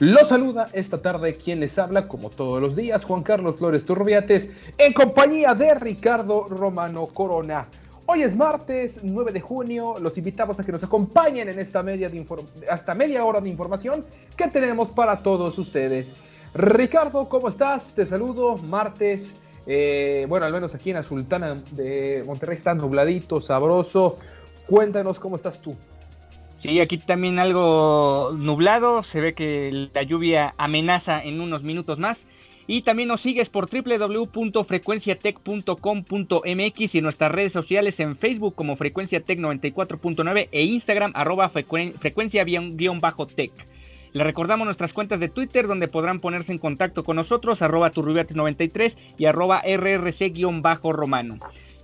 Los saluda esta tarde quien les habla, como todos los días, Juan Carlos Flores Turbiates, en compañía de Ricardo Romano Corona. Hoy es martes 9 de junio, los invitamos a que nos acompañen en esta media de hasta media hora de información que tenemos para todos ustedes. Ricardo, ¿cómo estás? Te saludo, martes, eh, bueno, al menos aquí en la Sultana de Monterrey está nubladito, sabroso. Cuéntanos cómo estás tú. Sí, aquí también algo nublado, se ve que la lluvia amenaza en unos minutos más. Y también nos sigues por www.frecuenciatech.com.mx y nuestras redes sociales en Facebook como Frecuenciatech 94.9 e Instagram arroba frecuencia-tech. Les recordamos nuestras cuentas de Twitter donde podrán ponerse en contacto con nosotros, arroba turrubiates93 y arroba rrc-romano.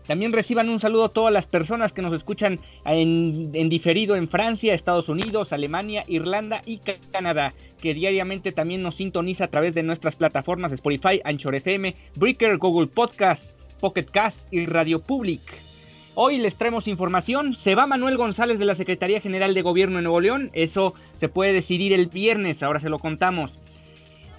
También reciban un saludo a todas las personas que nos escuchan en, diferido en Francia, Estados Unidos, Alemania, Irlanda y Canadá, que diariamente también nos sintoniza a través de nuestras plataformas Spotify, Anchor FM, Breaker, Google Podcast, Pocket Cast y Radio Public. Hoy les traemos información. Se va Manuel González de la Secretaría General de Gobierno de Nuevo León. Eso se puede decidir el viernes, ahora se lo contamos.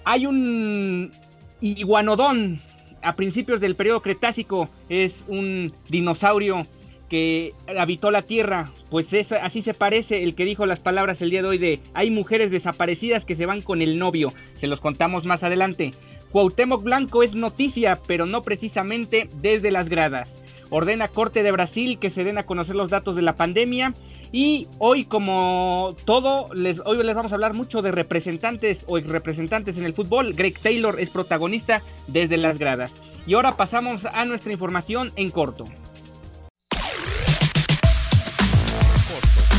Hay un iguanodón a principios del periodo Cretácico es un dinosaurio que habitó la Tierra, pues es, así se parece el que dijo las palabras el día de hoy de hay mujeres desaparecidas que se van con el novio, se los contamos más adelante. Cuauhtémoc Blanco es noticia, pero no precisamente desde las gradas. Ordena Corte de Brasil que se den a conocer los datos de la pandemia y hoy como todo, les, hoy les vamos a hablar mucho de representantes o representantes en el fútbol. Greg Taylor es protagonista desde las gradas. Y ahora pasamos a nuestra información en corto.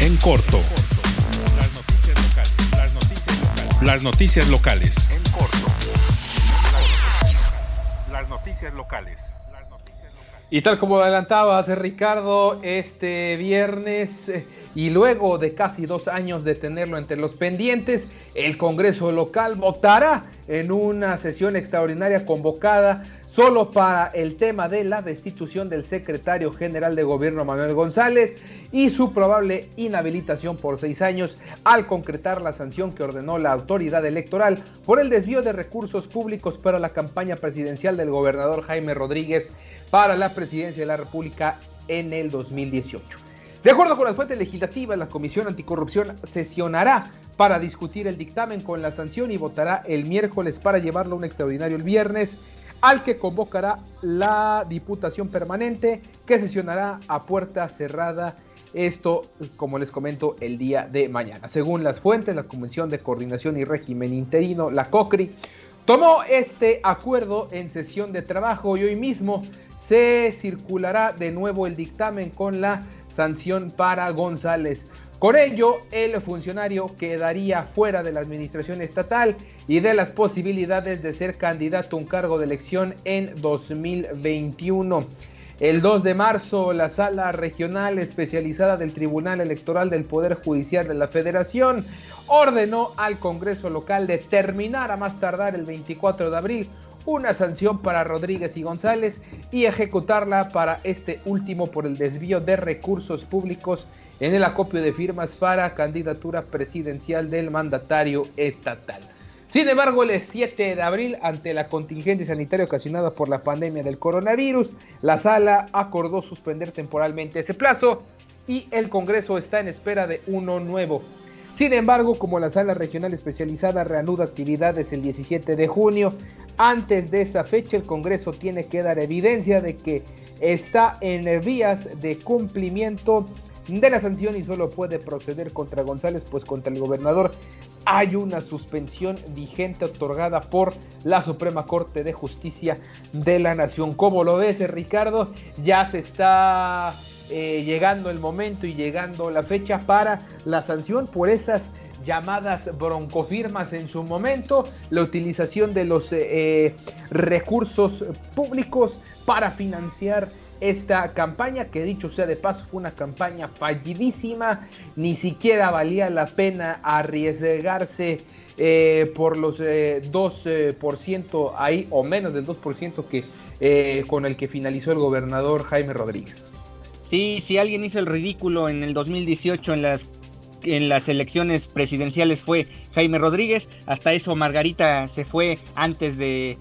En corto. Las noticias locales. Las noticias locales. Las noticias locales. En corto. Las noticias locales. Y tal como adelantabas, Ricardo, este viernes eh, y luego de casi dos años de tenerlo entre los pendientes, el Congreso local votará en una sesión extraordinaria convocada solo para el tema de la destitución del secretario general de gobierno Manuel González y su probable inhabilitación por seis años al concretar la sanción que ordenó la autoridad electoral por el desvío de recursos públicos para la campaña presidencial del gobernador Jaime Rodríguez para la presidencia de la República en el 2018. De acuerdo con las fuentes legislativas, la Comisión Anticorrupción sesionará para discutir el dictamen con la sanción y votará el miércoles para llevarlo a un extraordinario el viernes al que convocará la Diputación Permanente, que sesionará a puerta cerrada. Esto, como les comento, el día de mañana. Según las fuentes, la Comisión de Coordinación y Régimen Interino, la COCRI, tomó este acuerdo en sesión de trabajo y hoy mismo se circulará de nuevo el dictamen con la sanción para González. Con ello, el funcionario quedaría fuera de la administración estatal y de las posibilidades de ser candidato a un cargo de elección en 2021. El 2 de marzo, la sala regional especializada del Tribunal Electoral del Poder Judicial de la Federación ordenó al Congreso local determinar a más tardar el 24 de abril una sanción para Rodríguez y González y ejecutarla para este último por el desvío de recursos públicos en el acopio de firmas para candidatura presidencial del mandatario estatal. Sin embargo, el 7 de abril, ante la contingencia sanitaria ocasionada por la pandemia del coronavirus, la sala acordó suspender temporalmente ese plazo y el Congreso está en espera de uno nuevo. Sin embargo, como la sala regional especializada reanuda actividades el 17 de junio, Antes de esa fecha, el Congreso tiene que dar evidencia de que está en vías de cumplimiento de la sanción y solo puede proceder contra González, pues contra el gobernador hay una suspensión vigente otorgada por la Suprema Corte de Justicia de la Nación. ¿Cómo lo ves, Ricardo? Ya se está eh, llegando el momento y llegando la fecha para la sanción por esas llamadas broncofirmas en su momento, la utilización de los eh, eh, recursos públicos para financiar esta campaña, que dicho sea de paso fue una campaña fallidísima, ni siquiera valía la pena arriesgarse por los 2% ahí, o menos del 2% que, con el que finalizó el gobernador Jaime Rodríguez. Sí, si alguien hizo el ridículo en el 2018 en las en las elecciones presidenciales fue Jaime Rodríguez. Hasta eso Margarita se fue antes de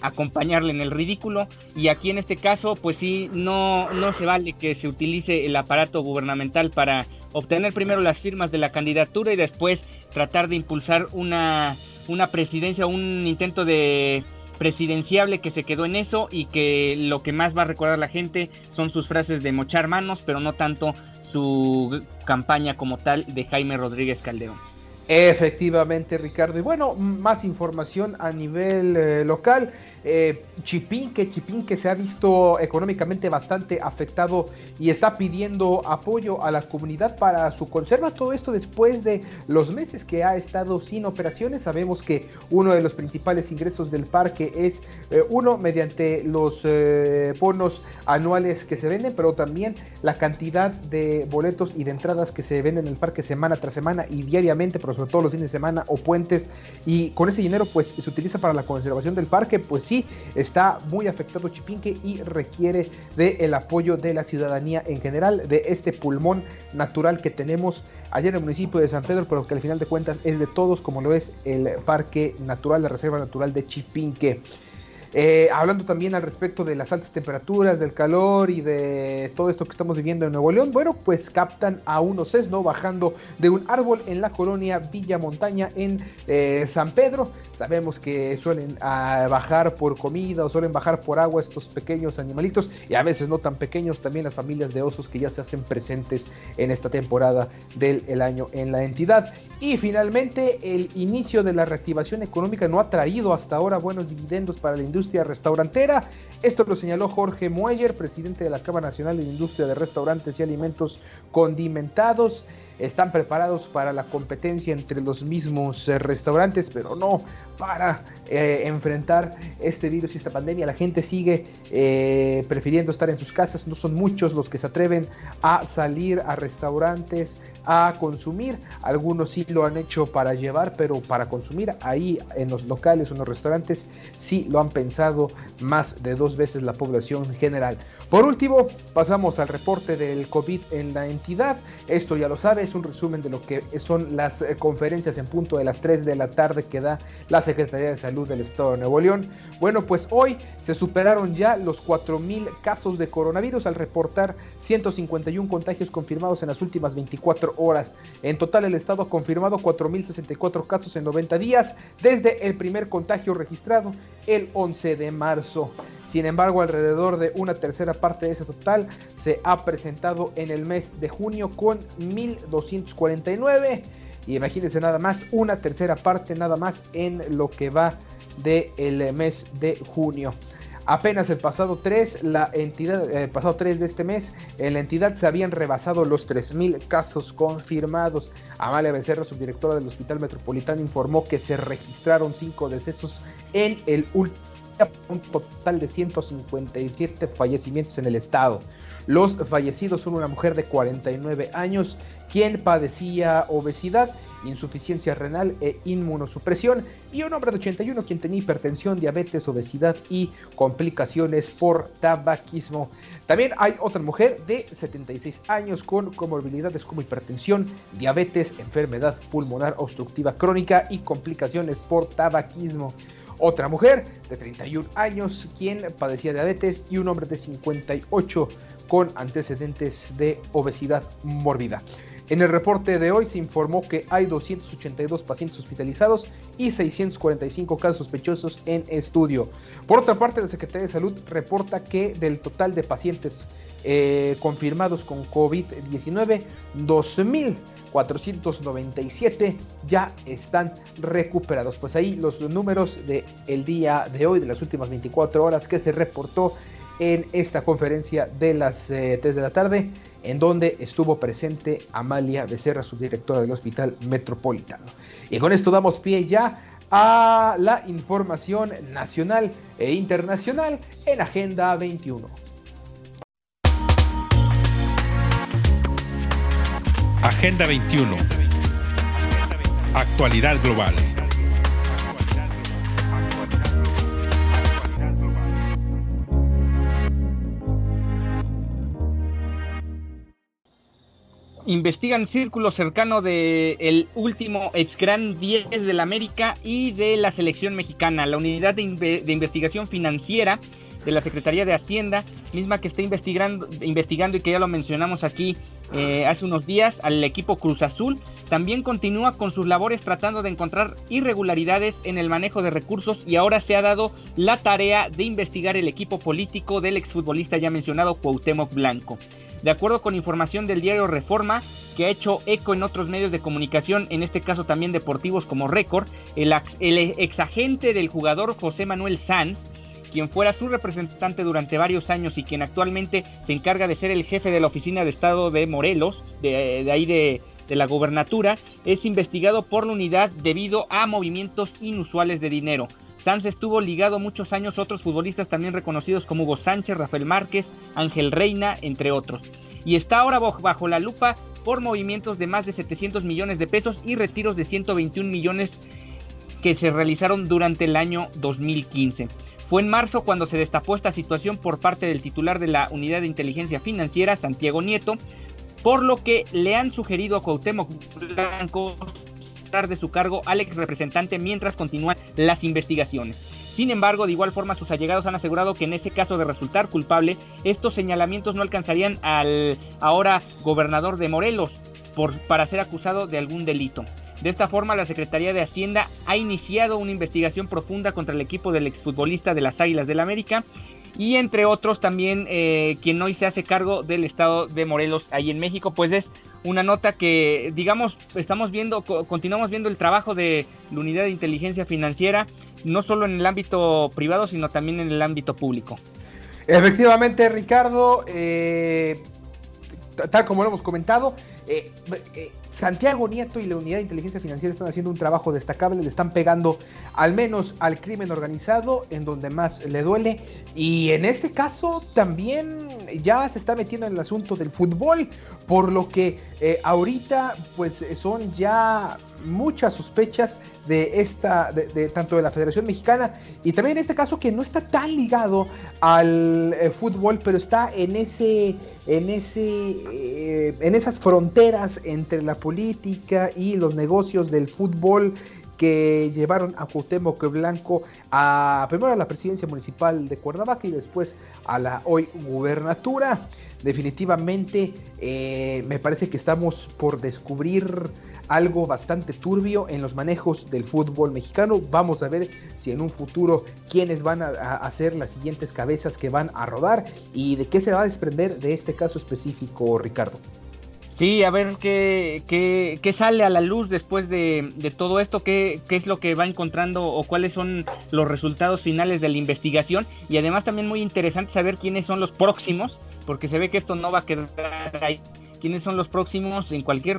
acompañarle en el ridículo. Y aquí en este caso, pues sí, no, no se vale que se utilice el aparato gubernamental para obtener primero las firmas de la candidatura y después tratar de impulsar una, una presidencia, un intento de presidenciable que se quedó en eso y que lo que más va a recordar la gente son sus frases de mochar manos, pero no tanto su campaña como tal de Jaime Rodríguez Calderón. Efectivamente, Ricardo. Y bueno, más información a nivel eh, local. Eh, Chipinque, Chipinque se ha visto económicamente bastante afectado y está pidiendo apoyo a la comunidad para su conserva. Todo esto después de los meses que ha estado sin operaciones. Sabemos que uno de los principales ingresos del parque es eh, uno mediante los eh, bonos anuales que se venden, pero también la cantidad de boletos y de entradas que se venden en el parque semana tras semana y diariamente, sobre todo los fines de semana o puentes. Y con ese dinero pues se utiliza para la conservación del parque, pues sí está muy afectado Chipinque y requiere del apoyo de la ciudadanía en general, de este pulmón natural que tenemos allá en el municipio de San Pedro, pero que al final de cuentas es de todos, como lo es el Parque Natural, la Reserva Natural de Chipinque. Eh, hablando también al respecto de las altas temperaturas, del calor y de todo esto que estamos viviendo en Nuevo León, bueno, pues captan a unos sesno bajando de un árbol en la colonia Villa Montaña en eh, San Pedro. Sabemos que suelen ah, bajar por comida o suelen bajar por agua estos pequeños animalitos y a veces no tan pequeños también las familias de osos que ya se hacen presentes en esta temporada del año en la entidad. Y finalmente el inicio de la reactivación económica no ha traído hasta ahora buenos dividendos para la industria restaurantera. Esto lo señaló Jorge Mueller, presidente de la Cámara Nacional de Industria de Restaurantes y Alimentos Condimentados. Están preparados para la competencia entre los mismos eh, restaurantes, pero no para eh, enfrentar este virus y esta pandemia. La gente sigue eh, prefiriendo estar en sus casas. No son muchos los que se atreven a salir a restaurantes a consumir. Algunos sí lo han hecho para llevar, pero para consumir ahí en los locales o en los restaurantes sí lo han pensado más de dos veces la población general. Por último, pasamos al reporte del COVID en la entidad. Esto ya lo sabe, un resumen de lo que son las eh, conferencias en punto de las 3 de la tarde que da la Secretaría de Salud del Estado de Nuevo León. Bueno, pues hoy se superaron ya los 4.000 casos de coronavirus al reportar 151 contagios confirmados en las últimas 24 horas. En total, el Estado ha confirmado 4.064 casos en 90 días desde el primer contagio registrado el 11 de marzo. Sin embargo, alrededor de una tercera parte de ese total se ha presentado en el mes de junio con 1.249. Y imagínense nada más, una tercera parte nada más en lo que va del mes de junio. Apenas el pasado 3, la entidad, el pasado 3 de este mes, en la entidad se habían rebasado los 3.000 casos confirmados. Amalia Becerra, subdirectora del Hospital Metropolitano, informó que se registraron 5 decesos en el último un total de 157 fallecimientos en el estado. Los fallecidos son una mujer de 49 años quien padecía obesidad insuficiencia renal e inmunosupresión, y un hombre de 81 quien tenía hipertensión, diabetes, obesidad y complicaciones por tabaquismo. También hay otra mujer de 76 años con comorbilidades como hipertensión, diabetes, enfermedad pulmonar obstructiva crónica y complicaciones por tabaquismo. Otra mujer de 31 años quien padecía diabetes y un hombre de 58 con antecedentes de obesidad mórbida. En el reporte de hoy se informó que hay 282 pacientes hospitalizados y 645 casos sospechosos en estudio. Por otra parte, la Secretaría de Salud reporta que del total de pacientes eh, confirmados con COVID-19, 2.497 ya están recuperados. Pues ahí los números del el día de hoy, de las últimas 24 horas que se reportó en esta conferencia de las 3 eh, de la tarde, en donde estuvo presente Amalia Becerra, subdirectora del Hospital Metropolitano. Y con esto damos pie ya a la información nacional e internacional en Agenda 21. Agenda 21. Actualidad global. investigan círculo cercano del el último ex gran 10 de la América y de la selección mexicana. La unidad de, investigación financiera de la Secretaría de Hacienda, misma que está investigando, investigando y que ya lo mencionamos aquí eh, hace unos días al equipo Cruz Azul, también continúa con sus labores tratando de encontrar irregularidades en el manejo de recursos y ahora se ha dado la tarea de investigar el equipo político del exfutbolista ya mencionado Cuauhtémoc Blanco. De acuerdo con información del diario Reforma, que ha hecho eco en otros medios de comunicación, en este caso también deportivos como Récord, el, el exagente del jugador José Manuel Sanz, quien fuera su representante durante varios años y quien actualmente se encarga de ser el jefe de la oficina de Estado de Morelos, de, ahí de, de, la gobernatura, es investigado por la unidad debido a movimientos inusuales de dinero. Sanz estuvo ligado muchos años a otros futbolistas también reconocidos como Hugo Sánchez, Rafael Márquez, Ángel Reina, entre otros. Y está ahora bajo la lupa por movimientos de más de 700 millones de pesos y retiros de 121 millones que se realizaron durante el año 2015. Fue en marzo cuando se destapó esta situación por parte del titular de la Unidad de Inteligencia Financiera, Santiago Nieto, por lo que le han sugerido a Cuauhtémoc Blanco de su cargo al ex representante mientras continúan las investigaciones. Sin embargo, de igual forma, sus allegados han asegurado que en ese caso de resultar culpable, estos señalamientos no alcanzarían al ahora gobernador de Morelos por, para ser acusado de algún delito. De esta forma, la Secretaría de Hacienda ha iniciado una investigación profunda contra el equipo del exfutbolista de las Águilas del América y entre otros también eh, quien hoy se hace cargo del estado de Morelos ahí en México, pues es una nota que digamos estamos viendo, continuamos viendo el trabajo de la unidad de inteligencia financiera, no solo en el ámbito privado, sino también en el ámbito público. Efectivamente, Ricardo, eh, tal como lo hemos comentado, eh, Santiago Nieto y la Unidad de Inteligencia Financiera están haciendo un trabajo destacable, le están pegando al menos al crimen organizado en donde más le duele. Y en este caso también ya se está metiendo en el asunto del fútbol, por lo que eh, ahorita pues son ya muchas sospechas de esta, de, tanto de la Federación Mexicana y también en este caso que no está tan ligado al eh, fútbol, pero está en ese, en ese, eh, en esas fronteras entre la política y los negocios del fútbol que llevaron a Cuauhtémoc Blanco a primero a la presidencia municipal de Cuernavaca y después a la hoy gubernatura. Definitivamente eh, me parece que estamos por descubrir algo bastante turbio en los manejos del fútbol mexicano. Vamos a ver si en un futuro quiénes van a, hacer las siguientes cabezas que van a rodar y de qué se va a desprender de este caso específico, Ricardo. Sí, a ver qué, qué, sale a la luz después de, de todo esto, qué, qué, es lo que va encontrando o cuáles son los resultados finales de la investigación. Y además también muy interesante saber quiénes son los próximos, porque se ve que esto no va a quedar ahí quiénes son los próximos en cualquier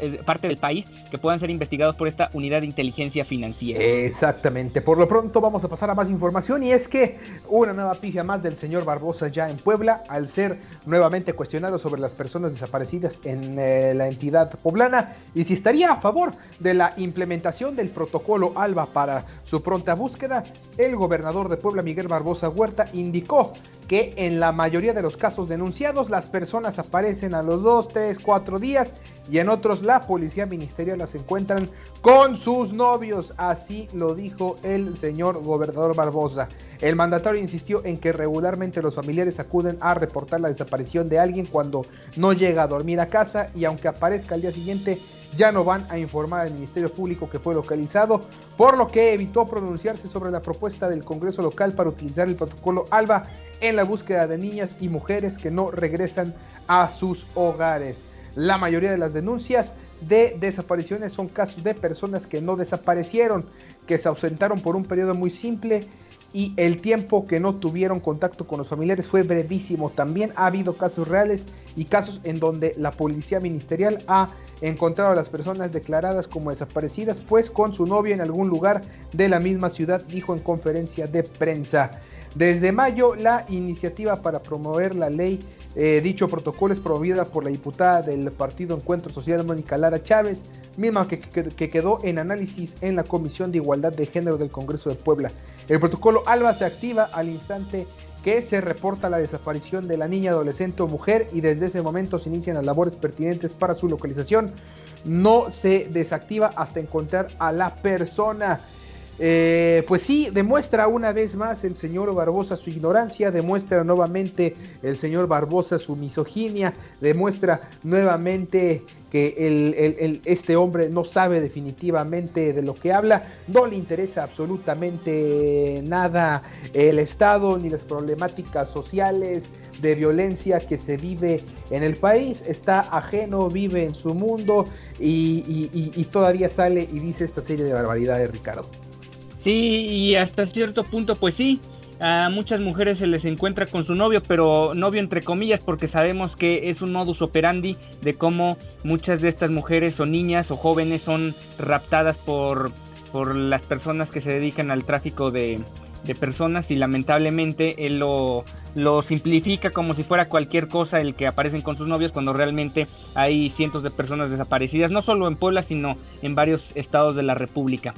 eh, parte del país que puedan ser investigados por esta unidad de inteligencia financiera. Exactamente. Por lo pronto vamos a pasar a más información y es que una nueva pifia más del señor Barbosa ya en Puebla al ser nuevamente cuestionado sobre las personas desaparecidas en eh, la entidad poblana y si estaría a favor de la implementación del protocolo ALBA para su pronta búsqueda, el gobernador de Puebla Miguel Barbosa Huerta indicó que en la mayoría de los casos denunciados las personas aparecen a los dos, tres, cuatro días y en otros la policía ministerial las encuentran con sus novios. Así lo dijo el señor gobernador Barbosa. El mandatario insistió en que regularmente los familiares acuden a reportar la desaparición de alguien cuando no llega a dormir a casa y aunque aparezca al día siguiente ya no van a informar al Ministerio Público que fue localizado, por lo que evitó pronunciarse sobre la propuesta del Congreso local para utilizar el protocolo ALBA en la búsqueda de niñas y mujeres que no regresan a sus hogares. La mayoría de las denuncias de desapariciones son casos de personas que no desaparecieron, que se ausentaron por un periodo muy simple y el tiempo que no tuvieron contacto con los familiares fue brevísimo. También ha habido casos reales y casos en donde la policía ministerial ha encontrado a las personas declaradas como desaparecidas, pues con su novio en algún lugar de la misma ciudad, dijo en conferencia de prensa. Desde mayo, la iniciativa para promover la ley, eh, dicho protocolo es promovida por la diputada del Partido Encuentro Social, Mónica Lara Chávez, misma que, que, quedó en análisis en la Comisión de Igualdad de Género del Congreso de Puebla. El protocolo ALBA se activa al instante que se reporta la desaparición de la niña, adolescente o mujer y desde ese momento se inician las labores pertinentes para su localización. No se desactiva hasta encontrar a la persona. Eh, pues sí, demuestra una vez más el señor Barbosa su ignorancia, demuestra nuevamente el señor Barbosa su misoginia, demuestra nuevamente que este hombre no sabe definitivamente de lo que habla, no le interesa absolutamente nada el Estado ni las problemáticas sociales de violencia que se vive en el país, está ajeno, vive en su mundo y, y todavía sale y dice esta serie de barbaridades, Ricardo. Sí, y hasta cierto punto, pues sí, a muchas mujeres se les encuentra con su novio, pero novio entre comillas, porque sabemos que es un modus operandi de cómo muchas de estas mujeres o niñas o jóvenes son raptadas por, por las personas que se dedican al tráfico de, de personas y lamentablemente él lo, lo simplifica como si fuera cualquier cosa el que aparecen con sus novios cuando realmente hay cientos de personas desaparecidas, no solo en Puebla, sino en varios estados de la República.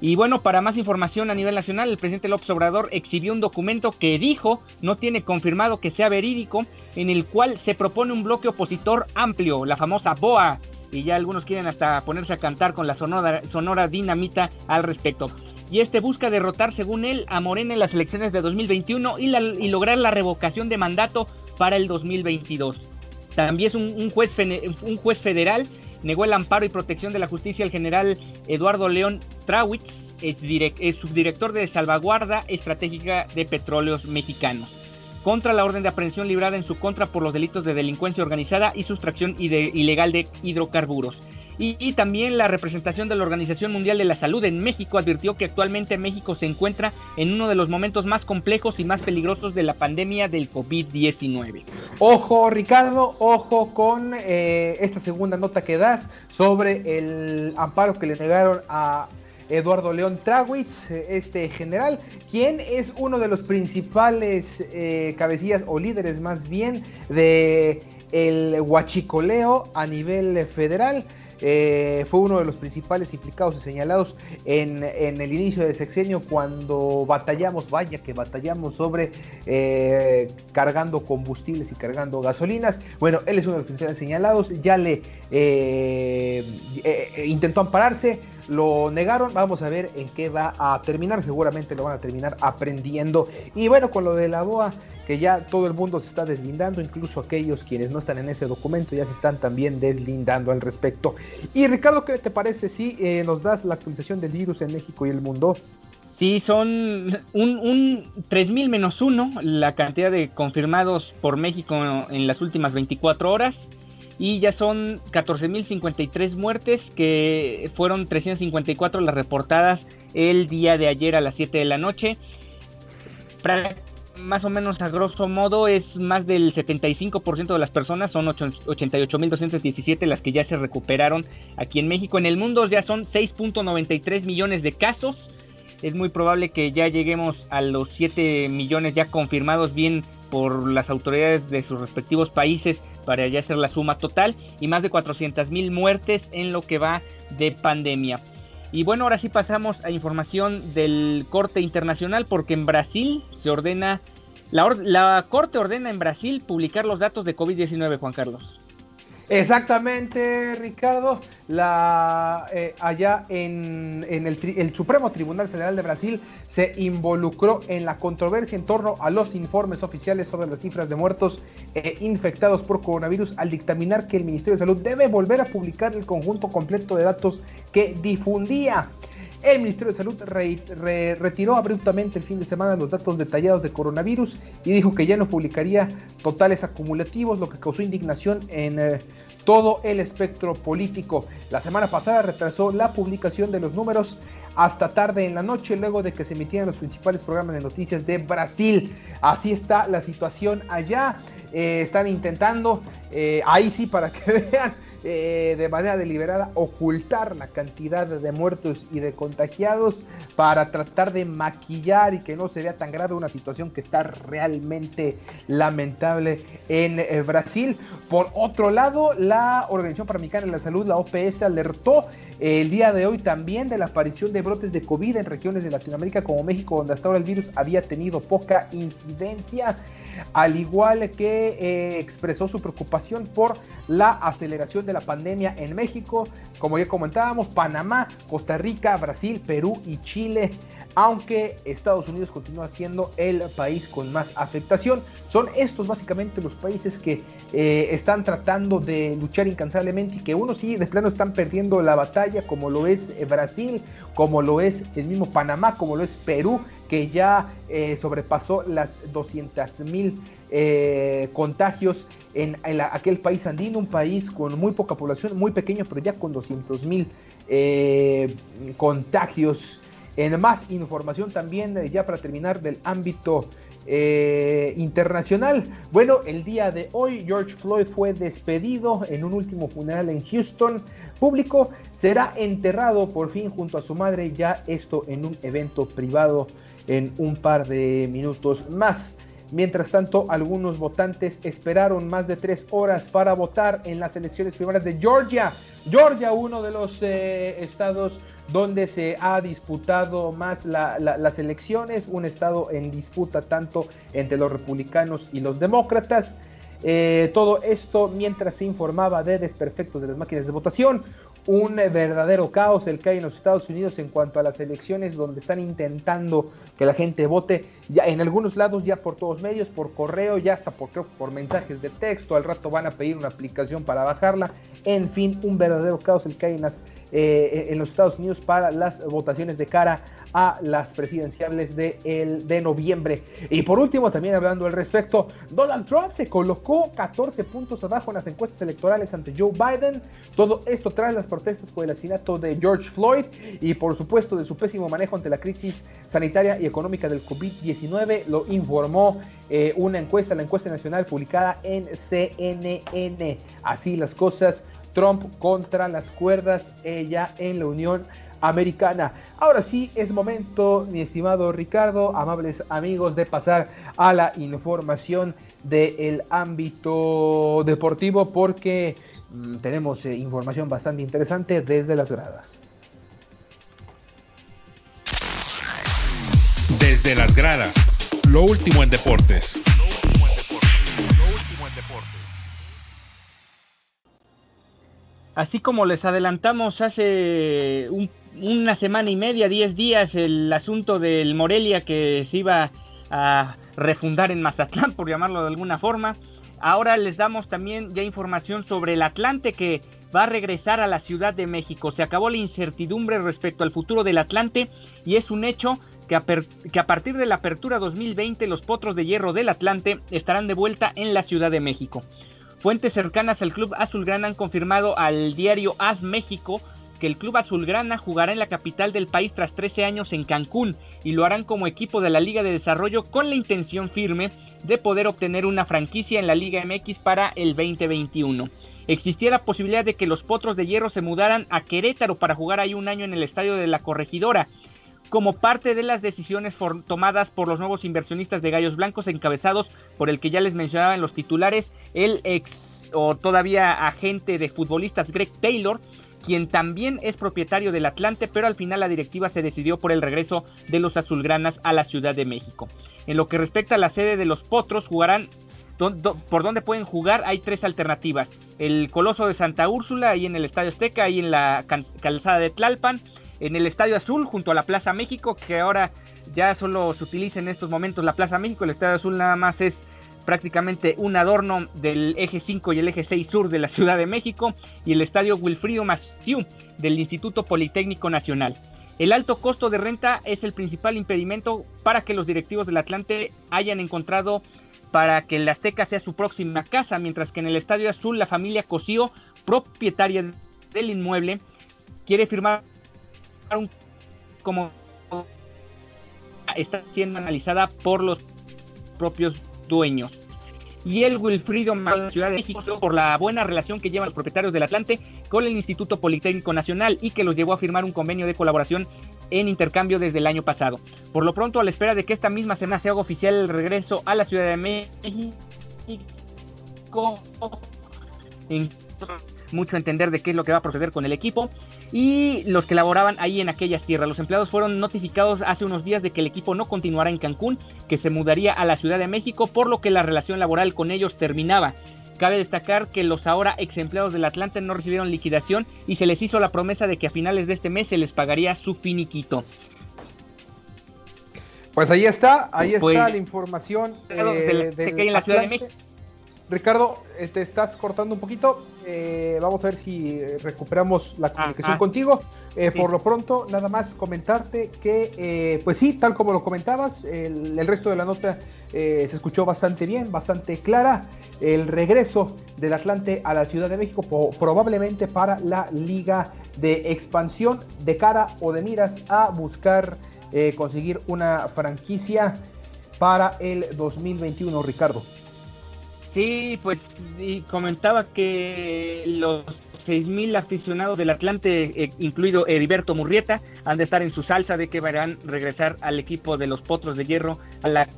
Y bueno, para más información a nivel nacional, el presidente López Obrador exhibió un documento que dijo no tiene confirmado que sea verídico, en el cual se propone un bloque opositor amplio, la famosa BOA, y ya algunos quieren hasta ponerse a cantar con la sonora, sonora dinamita al respecto. Y este busca derrotar, según él, a Morena en las elecciones de 2021 y, y lograr la revocación de mandato para el 2022. También es un, juez, un juez federal negó el amparo y protección de la justicia al general Eduardo León Trawitz, es subdirector de salvaguarda estratégica de petróleos mexicanos, contra la orden de aprehensión librada en su contra por los delitos de delincuencia organizada y sustracción ilegal de hidrocarburos. Y, también la representación de la Organización Mundial de la Salud en México advirtió que actualmente México se encuentra en uno de los momentos más complejos y más peligrosos de la pandemia del COVID-19. Ojo Ricardo, ojo con eh, esta segunda nota que das sobre el amparo que le negaron a Eduardo León Trawitz, este general, quien es uno de los principales eh, cabecillas o líderes más bien de el huachicoleo a nivel federal. Eh, fue uno de los principales implicados y señalados en, el inicio del sexenio cuando batallamos, vaya que batallamos sobre eh, cargando combustibles y cargando gasolinas. Bueno, él es uno de los principales señalados, ya le eh, intentó ampararse, lo negaron, vamos a ver en qué va a terminar, seguramente lo van a terminar aprendiendo. Y bueno, con lo de la BOA, que ya todo el mundo se está deslindando, incluso aquellos quienes no están en ese documento ya se están también deslindando al respecto. Y Ricardo, ¿qué te parece si eh, nos das la actualización del virus en México y el mundo? Sí, son un, un 3.000 menos 1 la cantidad de confirmados por México en las últimas 24 horas y ya son 14.053 muertes que fueron 354 las reportadas el día de ayer a las 7 de la noche. Más o menos a grosso modo es más del 75% de las personas, son 88.217 las que ya se recuperaron aquí en México. En el mundo ya son 6.93 millones de casos. Es muy probable que ya lleguemos a los 7 millones ya confirmados bien por las autoridades de sus respectivos países para ya hacer la suma total y más de 400 mil muertes en lo que va de pandemia. Y bueno, ahora sí pasamos a información del corte internacional porque en Brasil se ordena, la, la corte ordena en Brasil publicar los datos de COVID-19, Juan Carlos. Exactamente, Ricardo. Eh, allá en, el, Supremo Tribunal Federal de Brasil se involucró en la controversia en torno a los informes oficiales sobre las cifras de muertos e infectados por coronavirus al dictaminar que el Ministerio de Salud debe volver a publicar el conjunto completo de datos que difundía. El Ministerio de Salud retiró abruptamente el fin de semana los datos detallados de coronavirus y dijo que ya no publicaría totales acumulativos, lo que causó indignación en eh, todo el espectro político. La semana pasada retrasó la publicación de los números hasta tarde en la noche, luego de que se emitieran los principales programas de noticias de Brasil. Así está la situación allá. Eh, están intentando, eh, ahí sí, para que vean eh, de manera deliberada ocultar la cantidad de muertos y de contagiados para tratar de maquillar y que no se vea tan grave una situación que está realmente lamentable en eh, Brasil. Por otro lado, la Organización Panamericana de la Salud, la OPS, alertó el día de hoy también de la aparición de brotes de COVID en regiones de Latinoamérica como México, donde hasta ahora el virus había tenido poca incidencia al igual que eh, expresó su preocupación por la aceleración de la pandemia en México, como ya comentábamos, Panamá, Costa Rica, Brasil, Perú y Chile aunque Estados Unidos continúa siendo el país con más afectación. Son estos básicamente los países que eh, están tratando de luchar incansablemente y que uno sí de plano están perdiendo la batalla, como lo es eh, Brasil, como lo es el mismo Panamá, como lo es Perú, que ya sobrepasó las 200 mil contagios en, aquel país andino, un país con muy poca población, muy pequeño, pero ya con 200 mil contagios en más información también, eh, ya para terminar, del ámbito eh, internacional. Bueno, el día de hoy George Floyd fue despedido en un último funeral en Houston público. Será enterrado por fin junto a su madre, ya esto en un evento privado en un par de minutos más. Mientras tanto, algunos votantes esperaron más de tres horas para votar en las elecciones primarias de Georgia. Georgia, uno de los eh, estados donde se ha disputado más las elecciones, un estado en disputa tanto entre los republicanos y los demócratas. Eh, todo esto mientras se informaba de desperfectos de las máquinas de votación, un verdadero caos el que hay en los Estados Unidos en cuanto a las elecciones donde están intentando que la gente vote ya en algunos lados ya por todos medios, por correo, ya hasta por, por mensajes de texto, al rato van a pedir una aplicación para bajarla, en fin, un verdadero caos el que hay en las eh, en los Estados Unidos para las votaciones de cara a las presidenciales de, el, de noviembre. Y por último, también hablando al respecto, Donald Trump se colocó 14 puntos abajo en las encuestas electorales ante Joe Biden. Todo esto tras las protestas por el asesinato de George Floyd y por supuesto de su pésimo manejo ante la crisis sanitaria y económica del COVID-19, lo informó eh, una encuesta, la encuesta nacional publicada en CNN. Así las cosas Trump contra las cuerdas, ella en la Unión Americana. Ahora sí, es momento, mi estimado Ricardo, amables amigos, de pasar a la información del ámbito deportivo porque mm, tenemos eh, información bastante interesante desde las gradas. Desde las gradas, lo último en deportes. Así como les adelantamos hace una semana y media, diez días, el asunto del Morelia que se iba a refundar en Mazatlán, por llamarlo de alguna forma. Ahora les damos también ya información sobre el Atlante que va a regresar a la Ciudad de México. Se acabó la incertidumbre respecto al futuro del Atlante y es un hecho que a, que a, partir de la apertura 2020 los potros de hierro del Atlante estarán de vuelta en la Ciudad de México. Fuentes cercanas al club azulgrana han confirmado al diario As México que el club azulgrana jugará en la capital del país tras 13 años en Cancún y lo harán como equipo de la Liga de Desarrollo con la intención firme de poder obtener una franquicia en la Liga MX para el 2021. Existía la posibilidad de que los Potros de Hierro se mudaran a Querétaro para jugar ahí un año en el estadio de la Corregidora, como parte de las decisiones tomadas por los nuevos inversionistas de Gallos Blancos encabezados por el que ya les mencionaba en los titulares, el ex o todavía agente de futbolistas Greg Taylor, quien también es propietario del Atlante, pero al final la directiva se decidió por el regreso de los azulgranas a la Ciudad de México. En lo que respecta a la sede de los Potros, jugarán por dónde pueden jugar, hay tres alternativas. El Coloso de Santa Úrsula, ahí en el Estadio Azteca, ahí en la calzada de Tlalpan, en el Estadio Azul, junto a la Plaza México, que ahora ya solo se utiliza en estos momentos la Plaza México, el Estadio Azul nada más es prácticamente un adorno del eje 5 y el eje 6 sur de la Ciudad de México y el estadio Wilfrido Massieu del Instituto Politécnico Nacional. El alto costo de renta es el principal impedimento para que los directivos del Atlante hayan encontrado para que el Azteca sea su próxima casa, mientras que en el Estadio Azul la familia Cosío, propietaria del inmueble, quiere firmar como está siendo analizada por los propios dueños. Y el Wilfrido la Ciudad de México por la buena relación que llevan los propietarios del Atlante con el Instituto Politécnico Nacional y que los llevó a firmar un convenio de colaboración en intercambio desde el año pasado. Por lo pronto, a la espera de que esta misma semana se haga oficial el regreso a la Ciudad de México, mucho entender de qué es lo que va a proceder con el equipo y los que laboraban ahí en aquellas tierras. Los empleados fueron notificados hace unos días de que el equipo no continuará en Cancún, que se mudaría a la Ciudad de México, por lo que la relación laboral con ellos terminaba. Cabe destacar que los ahora ex empleados del Atlante no recibieron liquidación y se les hizo la promesa de que a finales de este mes se les pagaría su finiquito. Pues ahí está, ahí está pues, la información eh, en la Ciudad de México. Ricardo, eh, te estás cortando un poquito. Eh, vamos a ver si recuperamos la comunicación contigo. Eh, por lo pronto, nada más comentarte que, pues sí, tal como lo comentabas, el, resto de la nota se escuchó bastante bien, bastante clara. El regreso del Atlante a la Ciudad de México, probablemente para la Liga de Expansión, de cara o de miras a buscar conseguir una franquicia para el 2021, Ricardo. Sí, pues comentaba que los 6.000 aficionados del Atlante, eh, incluido Heriberto Murrieta, han de estar en su salsa de que van a regresar al equipo de los Potros de Hierro a la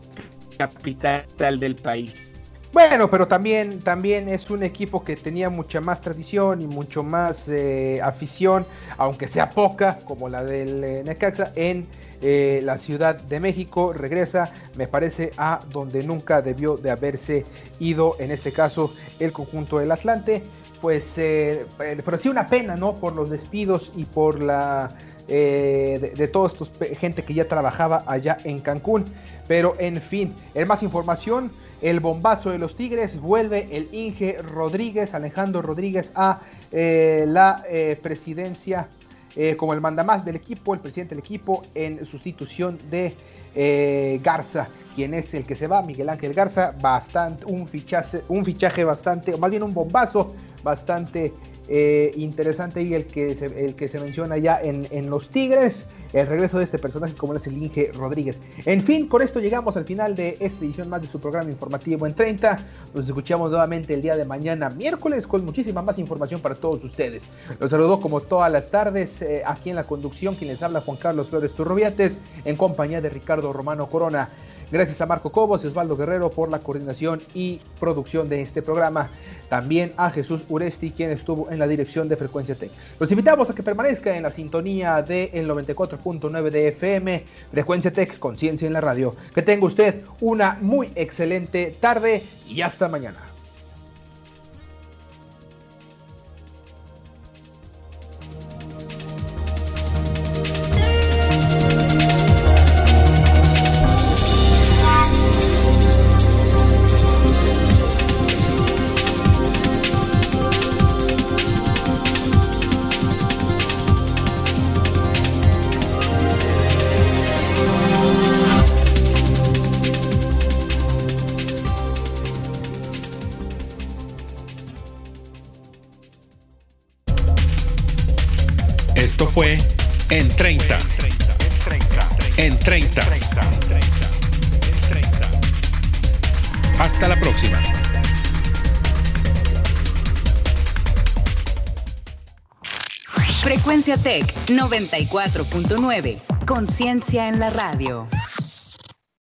capital del país. Bueno, pero también, también es un equipo que tenía mucha más tradición y mucho más eh, afición, aunque sea poca, como la del eh, Necaxa, en eh, la Ciudad de México. Regresa, me parece, a donde nunca debió de haberse ido, en este caso, el conjunto del Atlante. Pues, pero sí una pena, ¿no? Por los despidos y por la... de, de toda esta gente que ya trabajaba allá en Cancún. Pero en fin, en más información, el bombazo de los Tigres, vuelve el Inge Rodríguez, Alejandro Rodríguez, a eh, la eh, presidencia eh, como el mandamás del equipo, el presidente del equipo, en sustitución de Garza, quien es el que se va, Miguel Ángel Garza, bastante, un fichaje, un fichaje bastante, o más bien un bombazo bastante eh, interesante y el que se, el que se menciona ya en, Los Tigres, el regreso de este personaje como es el Inge Rodríguez. En fin, con esto llegamos al final de esta edición más de su programa informativo en 30. Nos escuchamos nuevamente el día de mañana, miércoles, con muchísima más información para todos ustedes. Los saludo como todas las tardes eh, aquí en la conducción, quien les habla Juan Carlos Flores Turrubiates, en compañía de Ricardo Romano Corona. Gracias a Marco Cobos y Osvaldo Guerrero por la coordinación y producción de este programa. También a Jesús Uresti, quien estuvo en la dirección de Frecuencia Tech. Los invitamos a que permanezca en la sintonía del 94.9 de FM, Frecuencia Tech, Conciencia en la Radio. Que tenga usted una muy excelente tarde y hasta mañana. Tech 94.9. Conciencia en la radio.